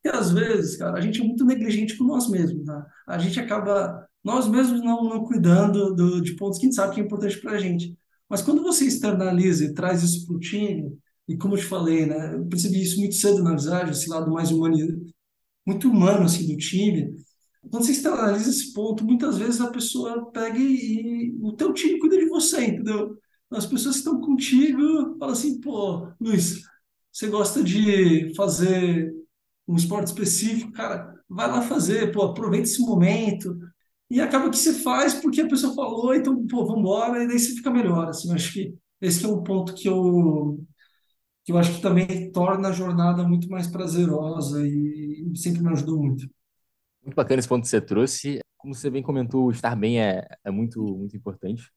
E às vezes, cara, a gente é muito negligente com nós mesmos, né? A gente acaba, nós mesmos não, não cuidando do, de pontos que a gente sabe que é importante para a gente. Mas quando você externaliza e traz isso para o time, e como eu te falei, né? Eu percebi isso muito cedo na visagem, esse lado mais humano, muito humano, assim, do time, quando você externaliza esse ponto, muitas vezes a pessoa pega e, e o teu time cuida de você, entendeu? As pessoas que estão contigo falam assim, pô, Luiz, você gosta de fazer um esporte específico, cara, vai lá fazer, pô, aproveita esse momento. E acaba que você faz porque a pessoa falou, então, pô, vamos embora, e daí você fica melhor, assim, eu acho que esse é um ponto que eu que eu acho que também torna a jornada muito mais prazerosa e sempre me ajudou muito. Muito bacana esse ponto que você trouxe. Como você bem comentou, estar bem é, é muito, muito importante.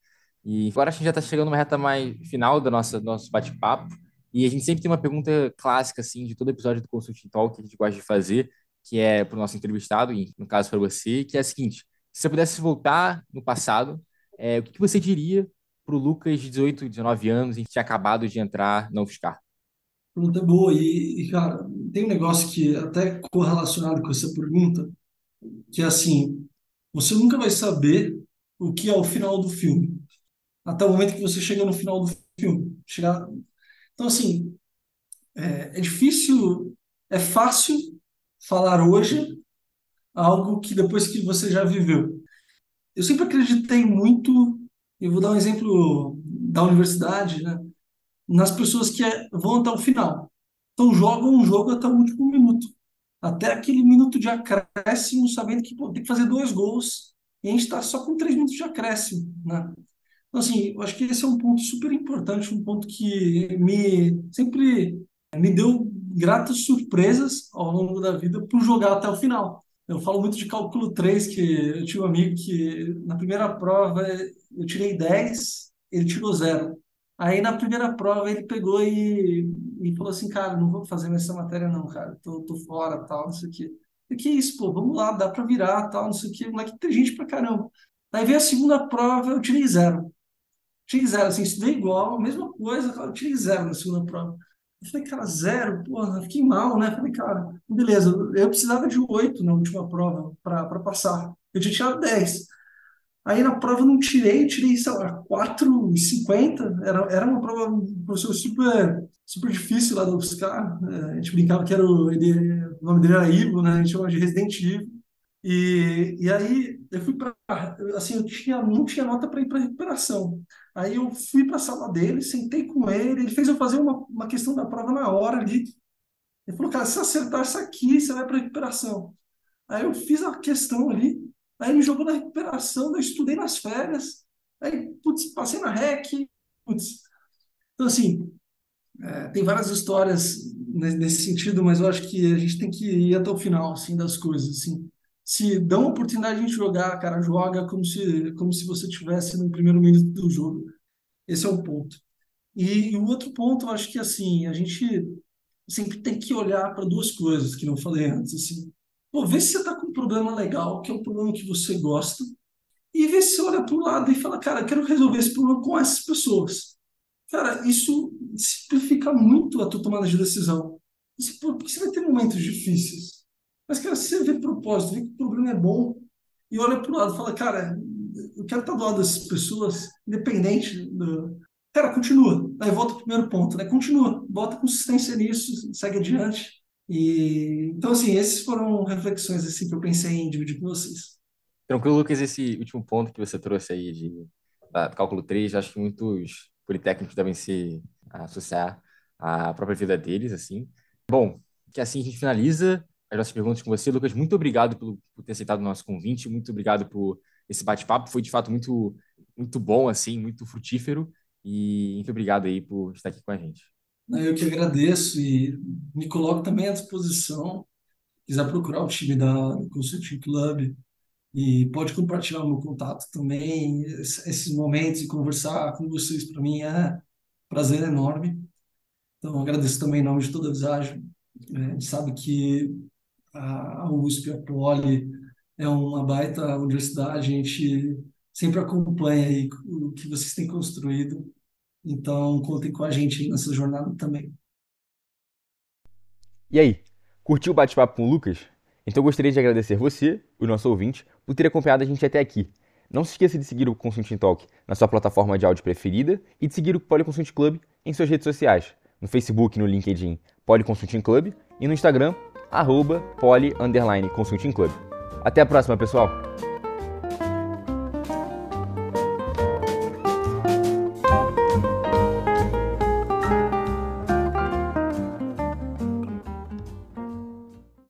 E agora a gente já está chegando numa reta mais final do nosso, nosso bate-papo. E a gente sempre tem uma pergunta clássica, assim, de todo episódio do Consulting Talk que a gente gosta de fazer, que é para o nosso entrevistado, e no caso para você, que é a seguinte: se você pudesse voltar no passado, é, o que, que você diria para o Lucas de 18, 19 anos, que tinha acabado de entrar na UFSCar? Pergunta boa. E, e, cara, tem um negócio que até correlacionado com essa pergunta, que é assim, você nunca vai saber o que é o final do filme, até o momento que você chega no final do filme. Chegar... Então, assim, é, é difícil, é fácil falar hoje algo que depois que você já viveu. Eu sempre acreditei muito, eu vou dar um exemplo da universidade, né? nas pessoas que é, vão até o final. Então, jogam um jogo até o último minuto até aquele minuto de acréscimo, sabendo que pô, tem que fazer dois gols e a gente está só com três minutos de acréscimo, né? Então, assim, eu acho que esse é um ponto super importante, um ponto que me sempre me deu gratas surpresas ao longo da vida por jogar até o final. Eu falo muito de cálculo 3, que eu tinha um amigo que na primeira prova eu tirei 10, ele tirou zero. Aí na primeira prova ele pegou e, e falou assim, cara, não vou fazer nessa matéria não, cara, tô, tô fora, tal, não sei o quê. E que isso, pô, vamos lá, dá pra virar, tal, não sei o quê, moleque inteligente pra caramba. Aí veio a segunda prova, eu tirei zero. Tirei zero, assim, estudei igual, mesma coisa, eu tirei zero na segunda prova. Eu falei, cara, zero, porra, fiquei mal, né? Falei, cara, beleza, eu precisava de oito na última prova para passar. Eu tinha tirado dez. Aí na prova não tirei, tirei, sei lá, 4,50. Era, era uma prova, um professor super, super difícil lá da UFSCar. É, a gente brincava que era o, ele, o nome dele era Ivo, né? A gente chamava de Resident Evil. E, e aí eu fui para, assim, eu tinha, não tinha nota para ir para recuperação. Aí eu fui para a sala dele, sentei com ele, ele fez eu fazer uma, uma questão da prova na hora ali. Ele falou, cara, se acertar isso aqui, você vai para recuperação. Aí eu fiz a questão ali, aí ele me jogou na recuperação, eu estudei nas férias, aí, putz, passei na REC, putz. Então, assim, é, tem várias histórias nesse sentido, mas eu acho que a gente tem que ir até o final, assim, das coisas, assim. Se dão a oportunidade de a gente jogar, cara, joga como se, como se você tivesse no primeiro minuto do jogo. Esse é um ponto. E, o outro ponto, eu acho que, assim, a gente sempre tem que olhar para duas coisas que não falei antes, assim. Pô, vê se você está com um problema legal, que é um problema que você gosta, e vê se você olha para o lado e fala, cara, quero resolver esse problema com essas pessoas. Cara, isso simplifica muito a tua tomada de decisão. Porque você vai ter momentos difíceis. Mas, cara, se você vê propósito, vê que o problema é bom, e olha para o lado e fala, cara, eu quero estar do lado dessas pessoas, independente do... Cara, continua. Aí volta ao primeiro ponto, né? Continua. Bota consistência nisso, segue adiante. E então assim, esses foram reflexões assim que eu pensei em dividir com vocês. Tranquilo, Lucas, esse último ponto que você trouxe aí de da, cálculo 3, acho que muitos politécnicos devem se associar à própria vida deles, assim. Bom, que assim a gente finaliza as nossas perguntas com você, Lucas. Muito obrigado por, por ter aceitado o nosso convite, muito obrigado por esse bate-papo, foi de fato muito muito bom assim, muito frutífero e muito obrigado aí por estar aqui com a gente. Eu que agradeço e me coloco também à disposição. Quiser procurar o time da Consulting Club e pode compartilhar o meu contato também. Esses momentos e conversar com vocês para mim é prazer enorme. Então agradeço também em nome de toda a Visagem. A gente sabe que a USP, a Poli é uma baita universidade. A gente sempre acompanha aí o que vocês têm construído então, contem com a gente nessa jornada também. E aí, curtiu o bate-papo com o Lucas? Então gostaria de agradecer você, o nosso ouvinte, por ter acompanhado a gente até aqui. Não se esqueça de seguir o Consulting Talk na sua plataforma de áudio preferida e de seguir o Polyconsulting Club em suas redes sociais, no Facebook no LinkedIn Polyconsulting Club e no Instagram, arroba poly, Consulting Club. Até a próxima, pessoal!